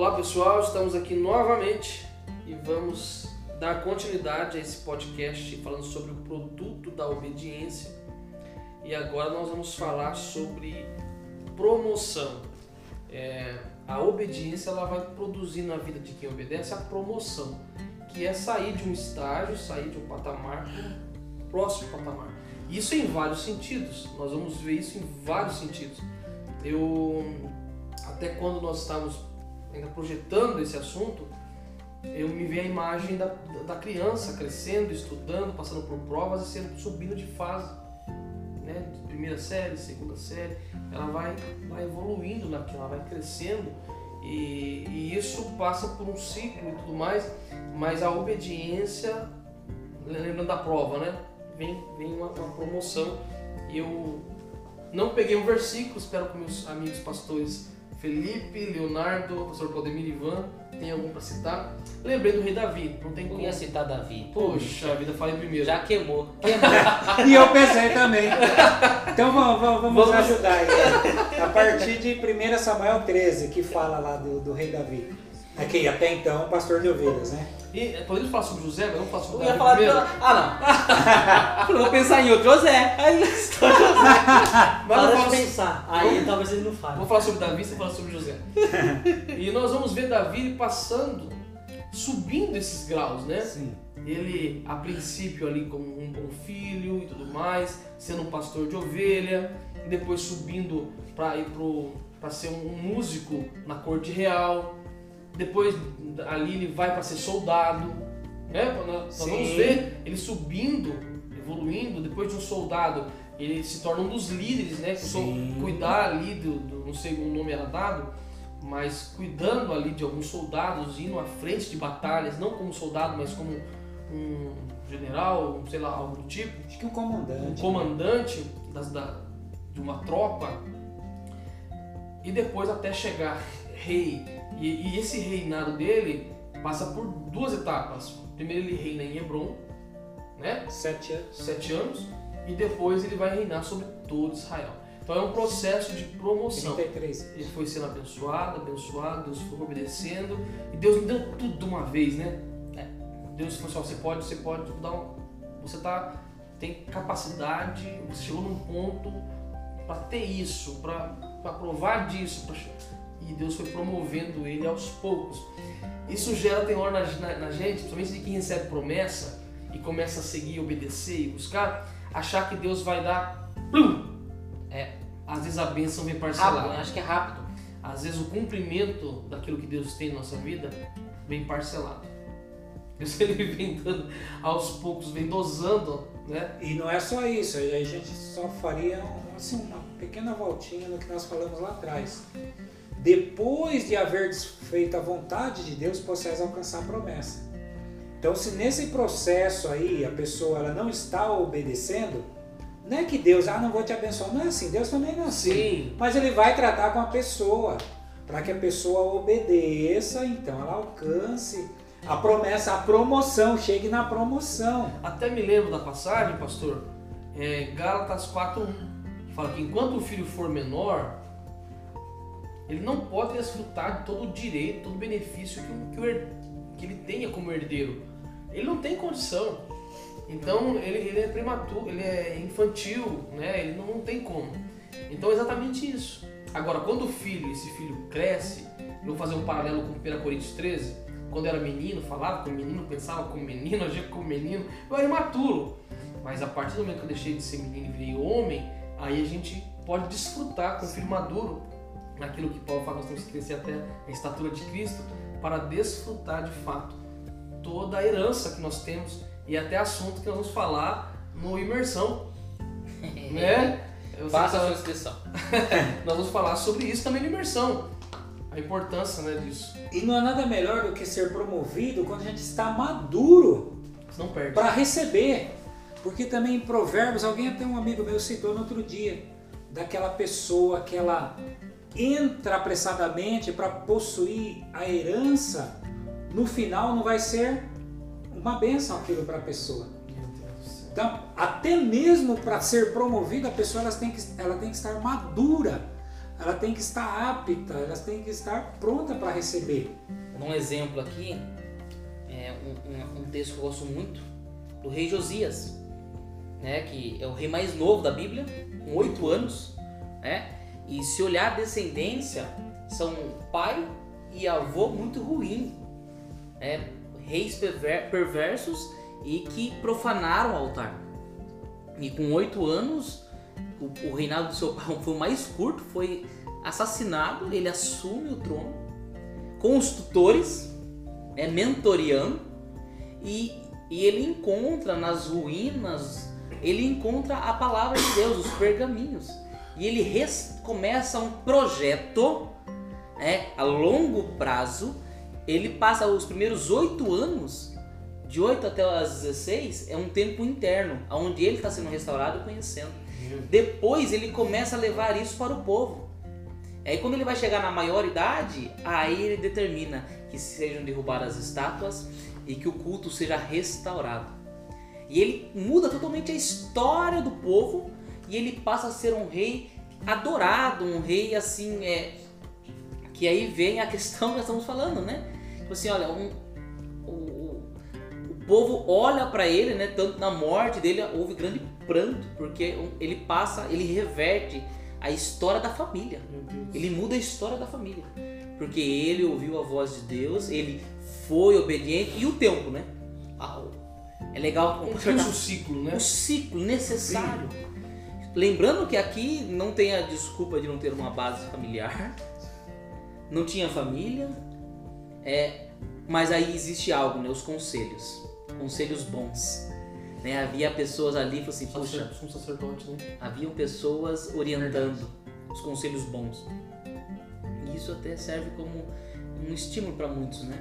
Olá pessoal, estamos aqui novamente e vamos dar continuidade a esse podcast falando sobre o produto da obediência. E agora nós vamos falar sobre promoção. É, a obediência ela vai produzir na vida de quem obedece a promoção, que é sair de um estágio, sair de um patamar próximo patamar. Isso em vários sentidos. Nós vamos ver isso em vários sentidos. Eu até quando nós estávamos ainda projetando esse assunto, eu me vi a imagem da, da criança crescendo, estudando, passando por provas e sendo, subindo de fase. Né? Primeira série, segunda série. Ela vai, vai evoluindo naquilo, ela vai crescendo. E, e isso passa por um ciclo e tudo mais, mas a obediência, lembrando da prova, né? Vem, vem uma, uma promoção. E eu não peguei um versículo, espero que meus amigos pastores Felipe, Leonardo, professor Claudemir Ivan, tem algum para citar? Lembrei do rei Davi, não tem Eu como. ia citar Davi. Poxa vida, falei primeiro. Já queimou. E eu pensei também. Então vamos, vamos, vamos Vamos. ajudar aí. A partir de 1 Samuel 13, que fala lá do, do rei Davi. Aqui, até então, pastor de ovelhas, né? E eh, podemos falar sobre José, mas vamos falar Eu sobre ia Davi falar primeiro? do... Ah, não. Eu vou pensar em outro José. Aí estou José. Mas Para vamos de falar- pensar. Aí talvez ele não fale. Vamos falar sobre Davi, você fala sobre José. e nós vamos ver Davi passando, subindo esses graus, né? Sim. Ele, a princípio, ali como um bom filho e tudo mais, sendo um pastor de ovelha, depois subindo para ir para ser um músico na corte real, depois ali ele vai para ser soldado, né? Nós, nós vamos ver ele subindo, evoluindo, depois de um soldado, ele se torna um dos líderes, né? Sim. cuidar ali do, do, não sei o nome era dado, mas cuidando ali de alguns soldados, indo à frente de batalhas, não como soldado, mas como um general, sei lá, algo do tipo, Acho que um um comandante. comandante das, da, de uma tropa, e depois até chegar rei. E, e esse reinado dele passa por duas etapas. Primeiro ele reina em Hebron, né? Sete anos. Sete anos, e depois ele vai reinar sobre todo Israel. Então é um processo de promoção. 33. Ele foi sendo abençoado, abençoado, Deus foi obedecendo. E Deus não deu tudo de uma vez, né? É, Deus falou assim, ó, você pode, você pode dar um, Você tá, tem capacidade, você chegou num ponto para ter isso, para provar disso. pra- e Deus foi promovendo ele aos poucos. Isso gera temor na, na, na gente, principalmente de quem recebe promessa e começa a seguir, obedecer e buscar, achar que Deus vai dar. Plum! É, às vezes a bênção vem parcelada. Rápido, né? acho que é rápido. Às vezes o cumprimento daquilo que Deus tem na nossa vida vem parcelado. Deus ele vem dando aos poucos, vem dosando, né? E não é só isso, a gente só faria assim, uma pequena voltinha no que nós falamos lá atrás. Depois de haver feito a vontade de Deus, vocês alcançar a promessa. Então, se nesse processo aí a pessoa ela não está obedecendo, não é que Deus, ah, não vou te abençoar. Não é assim, Deus também não é assim. Sim, Mas ele vai tratar com a pessoa, para que a pessoa obedeça, então ela alcance a promessa, a promoção, chegue na promoção. até me lembro da passagem, pastor, é, Gálatas 4.1, que fala que enquanto o filho for menor, ele não pode desfrutar de todo o direito, todo o benefício que, que, o que ele tenha como herdeiro. Ele não tem condição. Então ele, ele é prematuro, ele é infantil, né? Ele não, não tem como. Então é exatamente isso. Agora, quando o filho, esse filho cresce, eu vou fazer um paralelo com 1 Coríntios 13, quando era menino, falava como menino, pensava como menino, agia como menino, eu era imaturo. Mas a partir do momento que eu deixei de ser menino e virei homem, aí a gente pode desfrutar com o filho maduro naquilo que Paulo fala, nós temos que crescer até a estatura de Cristo, para desfrutar de fato toda a herança que nós temos e até assunto que nós vamos falar no imersão, né? Faça a sua inscrição. nós vamos falar sobre isso também no imersão, a importância né, disso. E não há nada melhor do que ser promovido quando a gente está maduro Você não perde. para receber. Porque também em Provérbios, alguém até um amigo meu citou no outro dia, daquela pessoa que ela entra apressadamente para possuir a herança, no final não vai ser uma bênção aquilo para a pessoa. Então, até mesmo para ser promovida, a pessoa ela tem, que, ela tem que estar madura. ela tem que estar apta, ela tem que estar pronta para receber. Um exemplo aqui, é um, um- um texto que eu gosto muito, do rei Josias, né, que é o rei mais novo da Bíblia, com oito anos, né, e se olhar a descendência, são pai e avô muito ruim, né, reis perver- perversos e que profanaram o altar. E com oito anos, o, o reinado do seu pai foi o mais curto, foi assassinado, ele assume o trono com os tutores, né, mentoreando, e, e ele encontra nas ruínas, ele encontra a palavra de Deus, os pergaminhos. E ele res- começa um projeto né, a longo prazo. Ele passa os primeiros oito anos, de 8 até as 16, é um tempo interno, onde ele está sendo restaurado e conhecendo. Depois ele começa a levar isso para o povo. Aí quando ele vai chegar na maioridade, aí ele determina que sejam derrubadas as estátuas e que o culto seja restaurado. E ele muda totalmente a história do povo e ele passa a ser um rei adorado, um rei assim, é, que aí vem a questão que nós estamos falando, né? Tipo assim, olha, um, o, o- povo olha para ele, né? Tanto na morte dele houve grande pranto, porque um- ele passa, ele reverte a história da família. Ele muda a história da família. Porque ele ouviu a voz de Deus, ele foi obediente e o tempo, né? Ah, É legal Conclui o ciclo, né? o ciclo necessário. Lembrando que aqui não tem a desculpa de não ter uma base familiar, não tinha família, é, mas aí existe algo, né? Os conselhos, conselhos bons. Né? Havia pessoas ali, que assim, Sacer- Um sacerdote, né? haviam pessoas orientando os conselhos bons. E isso até serve como um estímulo para muitos, né?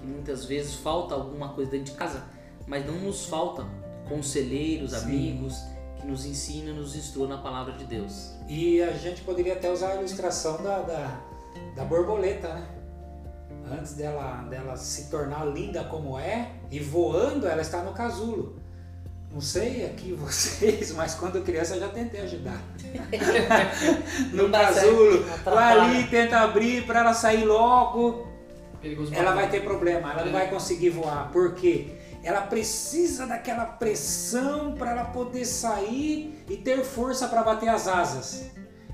Que muitas vezes falta alguma coisa dentro de casa, mas não nos falta conselheiros, Sim. amigos que nos ensinam, nos instruam na palavra de Deus. E a gente poderia até usar a ilustração da, da, da borboleta, né? Antes dela, dela se tornar linda como é e voando, ela está no casulo. Não sei aqui vocês, mas quando criança eu já tentei ajudar. no casulo, vai ali, tenta abrir para ela sair logo. Perigoso Ela vai ter problema, ela não vai conseguir voar. Por quê? Ela precisa daquela pressão para ela poder sair e ter força para bater as asas.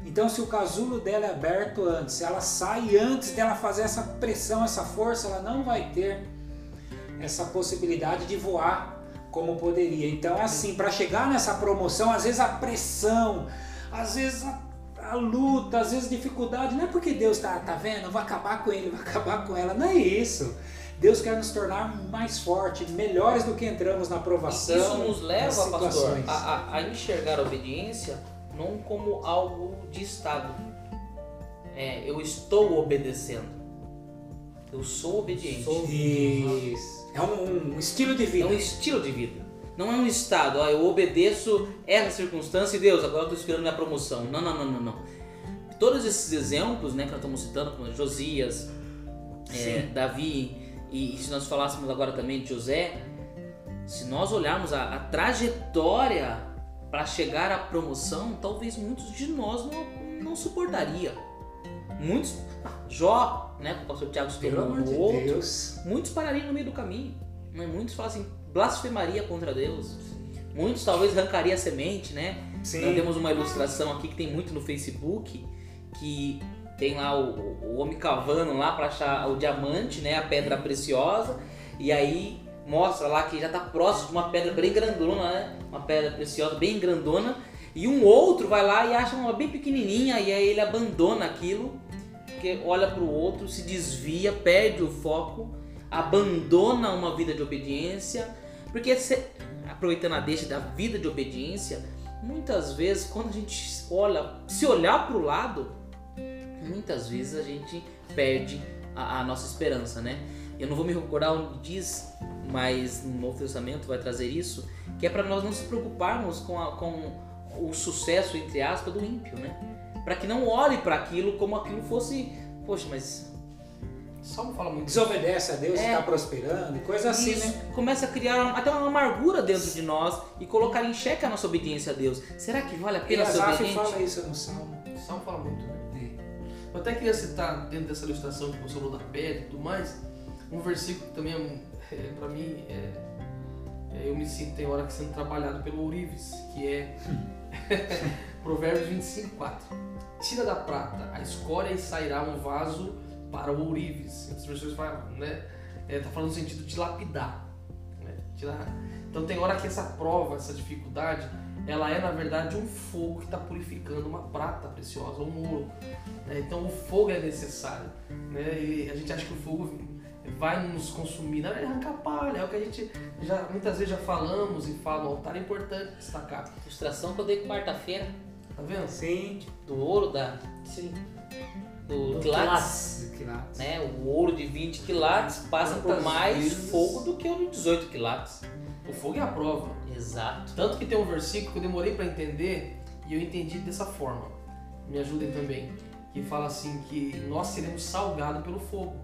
Então, se o casulo dela é aberto antes, ela sai antes dela fazer essa pressão, essa força, ela não vai ter essa possibilidade de voar como poderia. Então, assim, para chegar nessa promoção, às vezes a pressão, às vezes a, a luta, às vezes dificuldade, não é porque Deus tá, tá vendo, vai acabar com ele, vai acabar com ela, não é isso. Deus quer nos tornar mais fortes, melhores do que entramos na provação. Isso nos leva, pastor, a, a- enxergar a obediência não como algo de estado. É, eu estou obedecendo. Eu sou obediente. Isso. É um, um estilo de É vida. um estilo de vida. Não é um estado, ó, eu obedeço essa circunstância e Deus, agora eu estou esperando minha promoção. Não, não, não, não, não. Todos esses exemplos né, que nós estamos citando, como Josias, é, Davi, e, e se nós falássemos agora também de José, se nós olharmos a, a trajetória para chegar à promoção, talvez muitos de nós não, não suportaria. Muitos, Jó, né, que o pastor Tiago se Pelo tornou amor de um outro, Deus. muitos parariam no meio do caminho. Né? Muitos falam assim, blasfemaria contra Deus. Muitos talvez arrancariam a semente, né? Nós Sim. temos uma ilustração aqui que tem muito no Facebook, que tem lá o, o homem cavando lá para achar o diamante, né? A pedra preciosa. E aí mostra lá que já está próximo de uma pedra bem grandona, né? Uma pedra preciosa bem grandona. E um outro vai lá e acha uma bem pequenininha e aí ele abandona aquilo, porque olha para o outro, se desvia, perde o foco, abandona uma vida de obediência, porque se- aproveitando a deixa da vida de obediência, muitas vezes quando a gente olha, se olhar para o lado, muitas vezes a gente perde a, a nossa esperança, né? Eu não vou me recordar onde diz, mas no Novo Testamento vai trazer isso, que é para nós não se preocuparmos com, a- com o sucesso, entre aspas, do ímpio, né? Para que não olhe para aquilo como aquilo fosse, poxa, mas Salmo fala muito. Desobedece a Deus e É. está prosperando, e coisa assim, isso né? começa a criar até uma amargura dentro de nós e colocar em xeque a nossa obediência a Deus. Será que vale a pena ser obediente? fala isso no Salmo. Salmo fala muito? Eu até queria citar, dentro dessa ilustração que você falou da pele e tudo mais, um versículo que também, é, é, para mim, é, é, eu me sinto, tem hora que sendo trabalhado pelo Ourives, que é Provérbios 25, 4. Tira da prata a escória e sairá um vaso para o Ourives. Outras pessoas falam, né? É, tá falando no sentido de lapidar. Né? Tirar. Então tem hora que essa prova, essa dificuldade, ela é na verdade um fogo que está purificando uma prata preciosa, um ouro. Né? Então o fogo é necessário. Né? E a gente acha que o fogo vai nos consumir, não é arrancar palha, é o que a gente já muitas vezes já falamos e fala no altar, é importante destacar. Ilustração que eu dei quarta-feira, Tá vendo? Sim. do ouro, da, Sim. do Do quilates. Quilates. Né? O ouro de 20 quilates passa por Quantas mais vezes- fogo do que o de 18 quilates. O fogo é a prova. Exato. Tanto que tem um versículo que eu demorei para entender e eu entendi dessa forma. Me ajudem também. Que fala assim que nós seremos salgados pelo fogo.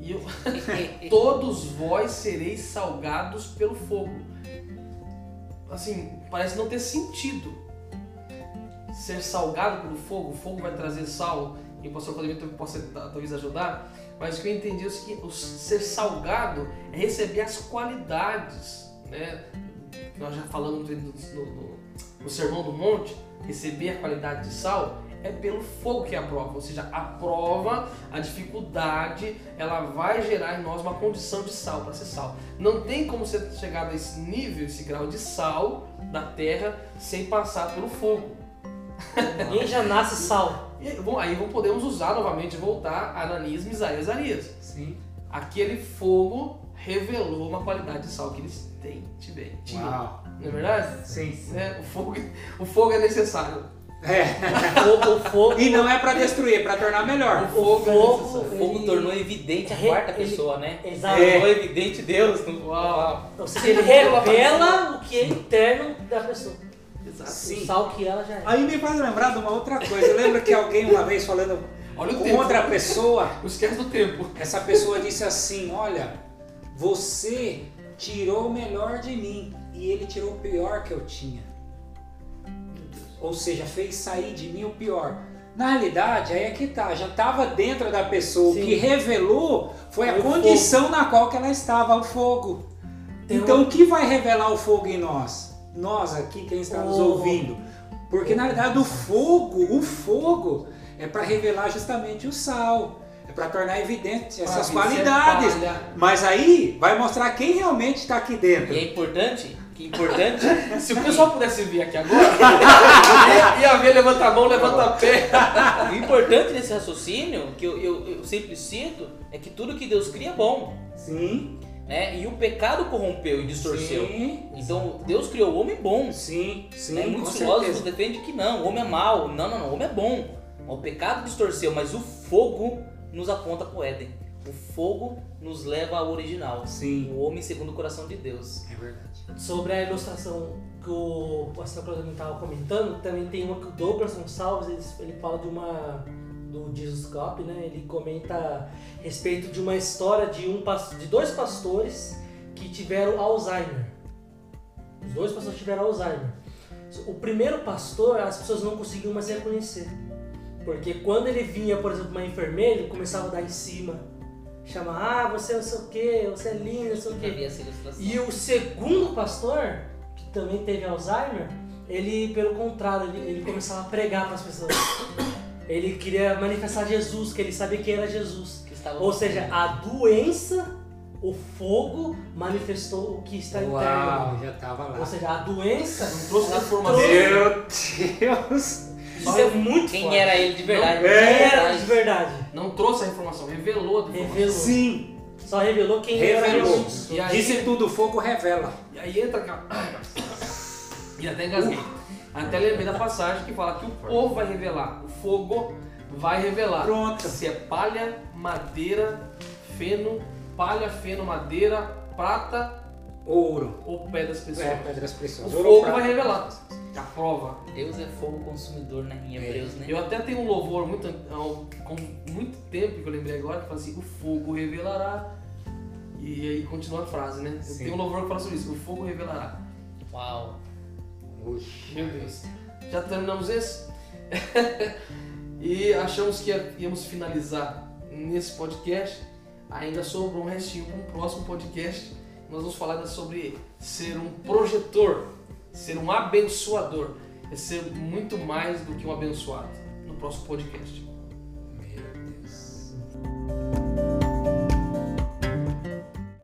E eu, todos vós sereis salgados pelo fogo. Assim, parece não ter sentido ser salgado pelo fogo. O fogo vai trazer sal. E o pastor possa talvez ajudar. Mas o que eu entendi é o o ser salgado é receber as qualidades, né? Nós já falamos no- no- no Sermão do Monte, receber a qualidade de sal é pelo fogo que é a prova, ou seja, a prova, a dificuldade, ela vai gerar em nós uma condição de sal, para ser sal. Não tem como você chegar a esse nível, esse grau de sal da terra sem passar pelo fogo. Ninguém já nasce sal. E aí, bom, aí podemos usar novamente, voltar a Ananias, Misael e Azarias. Sim. Aquele fogo revelou uma qualidade de sal que eles têm, tiveram, tinham. Uau. Não é verdade? Sim. Né? O, fogo, o fogo é necessário. É. O fogo, o fogo, E não é pra destruir, é pra tornar melhor. O fogo, é fogo- necessário. O fogo Ele- tornou evidente a quarta ele- pessoa, né? Exato. É. Tornou evidente Deus. No... Uau. Ou seja, ele revela o que é interno da pessoa. Exato. Sim. O sal que ela já é. Aí me faz lembrar de uma outra coisa. Lembra que alguém uma vez falando Olha o com tempo. outra pessoa, esquece do tempo. essa pessoa disse assim: Olha, você tirou o melhor de mim e ele tirou o pior que eu tinha. Ou seja, fez sair de mim o pior. Na realidade, aí é que tá, já estava dentro da pessoa. O Sim. que revelou foi a o condição na qual que ela estava, o fogo. Tem então, um- o que vai revelar o fogo em nós? Nós aqui, quem está nos ouvindo. Porque na verdade o fogo, o fogo é para revelar justamente o sal, é para tornar evidente essas qualidades. palha. Mas aí vai mostrar quem realmente está aqui dentro. E é importante, que é importante, Se o pessoal pudesse vir aqui agora, ia, ia ver, levanta a mão, levanta a pé. o importante nesse raciocínio, que eu, eu, eu sempre cito, é que tudo que Deus cria é bom. Sim, Né? E o pecado corrompeu e distorceu. sim, Então Deus criou o homem bom. sim, sim, né? Muitos filósofos defendem que não, o homem é mau. Não, não, não, o homem é bom. O pecado distorceu, mas o fogo nos aponta para o Éden. O fogo nos leva ao original. Sim, O homem segundo o coração de Deus. é verdade. Sobre a ilustração que o pastor Claudemir estava comentando, também tem uma que o Douglas Gonçalves ele, ele fala de uma do Jesus Cop, né? Ele comenta a respeito de uma história de um de dois pastores que tiveram Alzheimer. Os dois pastores tiveram Alzheimer. O primeiro pastor, as pessoas não conseguiam mais reconhecer. Porque quando ele vinha, por exemplo, uma enfermeira, ele começava a dar em cima. Chamar, ah, você é não sei o quê, você é linda, não sei o. E o segundo pastor, que também teve Alzheimer, ele, pelo contrário, ele, ele começava a pregar para as pessoas. Ele queria manifestar Jesus, que ele sabia que era Jesus. Que estava Ou seja, a doença, o fogo, manifestou o que está Uau, interno. já tava lá. Ou seja, a doença. Não trouxe trouxe- Meu Deus! Isso é muito Quem forte. era ele de verdade? Não, Quem era de verdade? Não trouxe a informação, revelou a informação. Revelou. Sim, Só revelou quem era revelou. realmente. E aí- Disse tudo, fogo revela. E aí entra aquela. E até engasguei. Até lembrei da passagem que fala que o povo vai revelar, o fogo vai revelar. Pronto. Se é palha, madeira, feno, palha, feno, madeira, prata Ouro. ou pedras preciosas. É, pedras o preciosas. Ouro, fogo vai revelar. A prova. Deus é fogo consumidor, né? Em Hebreus, né? Eu até tenho um louvor muito, ao- com muito tempo que eu lembrei agora que fala assim: o fogo revelará. E aí continua a frase, né? Eu Sim. tenho um louvor que fala sobre isso: o fogo revelará. Uau. Meu Deus. Já terminamos esse? E achamos que íamos finalizar nesse podcast. Ainda sobrou um restinho para um próximo podcast. Nós vamos falar sobre ser um projetor, ser um abençoador. É ser muito mais do que um abençoado no próximo podcast.